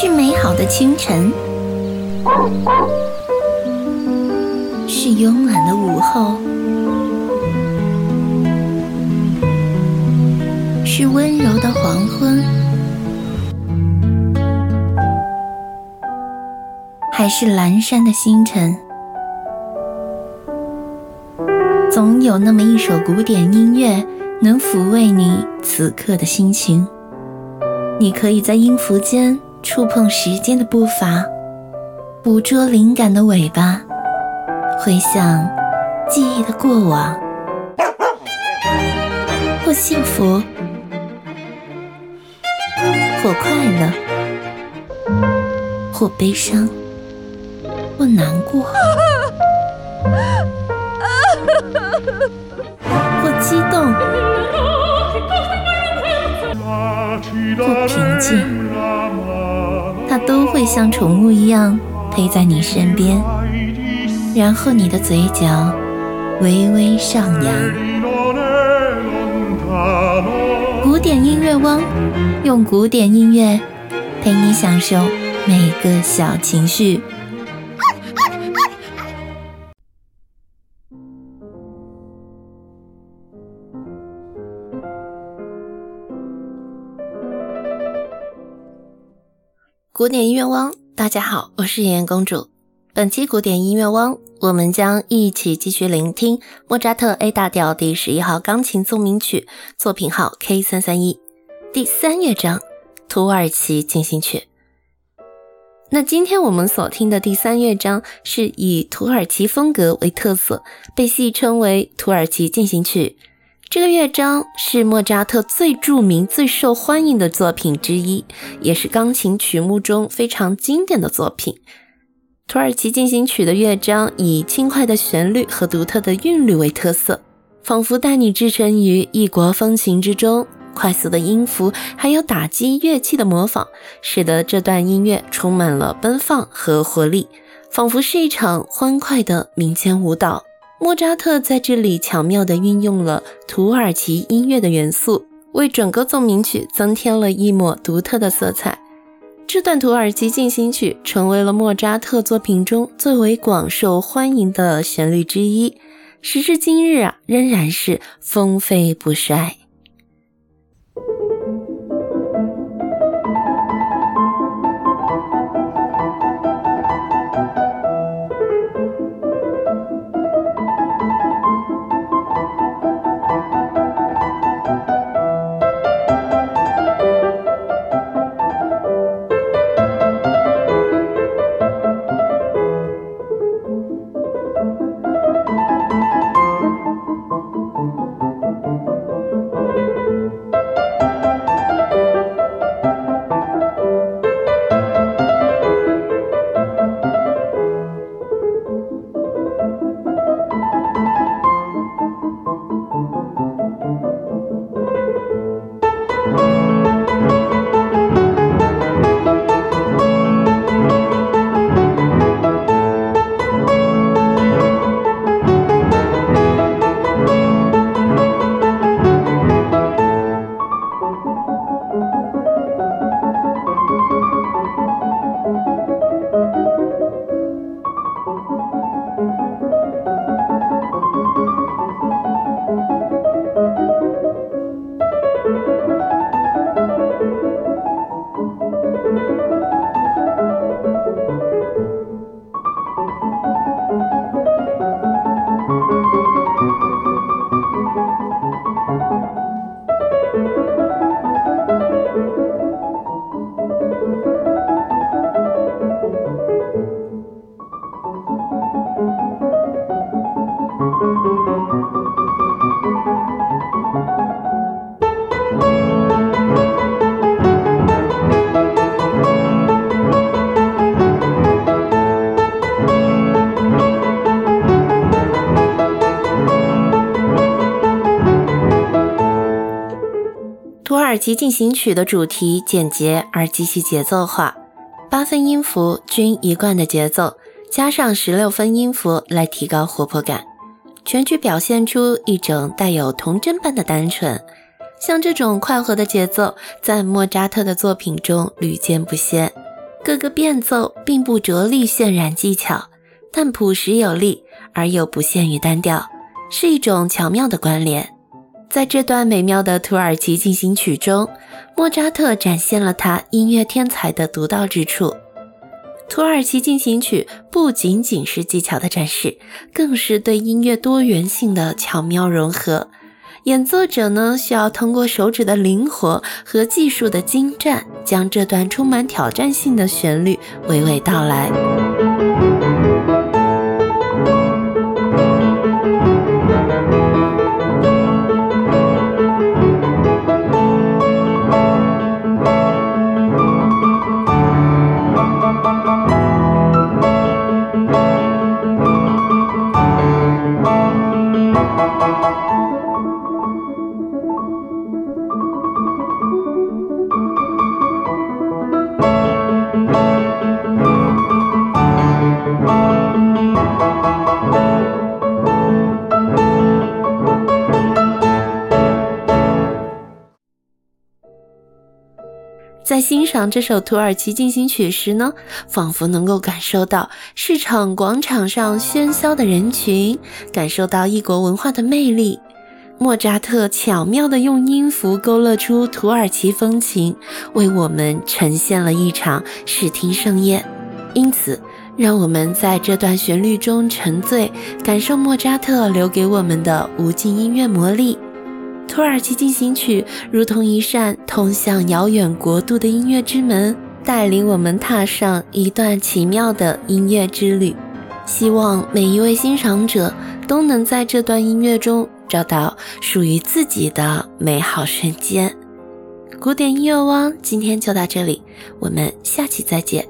是美好的清晨，是慵懒的午后，是温柔的黄昏，还是阑珊的星辰？总有那么一首古典音乐，能抚慰你此刻的心情。你可以在音符间触碰时间的步伐，捕捉灵感的尾巴，回想记忆的过往，或幸福，或快乐，或悲伤，或难过，或激动。或平静，会像宠物一样陪在你身边，然后你的嘴角微微上扬。古典音乐汪，用古典音乐陪你享受每个小情绪。古典音乐汪，大家好，我是妍妍公主。本期古典音乐汪，我们将一起继续聆听莫扎特 A 大调第十一号钢琴奏鸣曲，作品号 K 三三一，第三乐章《土耳其进行曲》。那今天我们所听的第三乐章是以土耳其风格为特色，被戏称为《土耳其进行曲》。这个乐章是莫扎特最著名、最受欢迎的作品之一，也是钢琴曲目中非常经典的作品。土耳其进行曲的乐章以轻快的旋律和独特的韵律为特色，仿佛带你置身于异国风情之中。快速的音符还有打击乐器的模仿，使得这段音乐充满了奔放和活力，仿佛是一场欢快的民间舞蹈。莫扎特在这里巧妙地运用了土耳其音乐的元素，为整个奏鸣曲增添了一抹独特的色彩。这段土耳其进行曲成为了莫扎特作品中最为广受欢迎的旋律之一，时至今日啊，仍然是风飞不衰。土耳其进行曲的主题简洁而极其节奏化，八分音符均一贯的节奏，加上十六分音符来提高活泼感，全曲表现出一种带有童真般的单纯。像这种快活的节奏，在莫扎特的作品中屡见不鲜。各个变奏并不着力渲染技巧，但朴实有力而又不限于单调，是一种巧妙的关联。在这段美妙的土耳其进行曲中，莫扎特展现了他音乐天才的独到之处。土耳其进行曲不仅仅是技巧的展示，更是对音乐多元性的巧妙融合。演奏者呢，需要通过手指的灵活和技术的精湛，将这段充满挑战性的旋律娓娓道来。在欣赏这首土耳其进行曲时呢，仿佛能够感受到市场广场上喧嚣的人群，感受到异国文化的魅力。莫扎特巧妙地用音符勾勒出土耳其风情，为我们呈现了一场视听盛宴。因此，让我们在这段旋律中沉醉，感受莫扎特留给我们的无尽音乐魔力。土耳其进行曲如同一扇通向遥远国度的音乐之门，带领我们踏上一段奇妙的音乐之旅。希望每一位欣赏者都能在这段音乐中找到属于自己的美好瞬间。古典音乐汪今天就到这里，我们下期再见。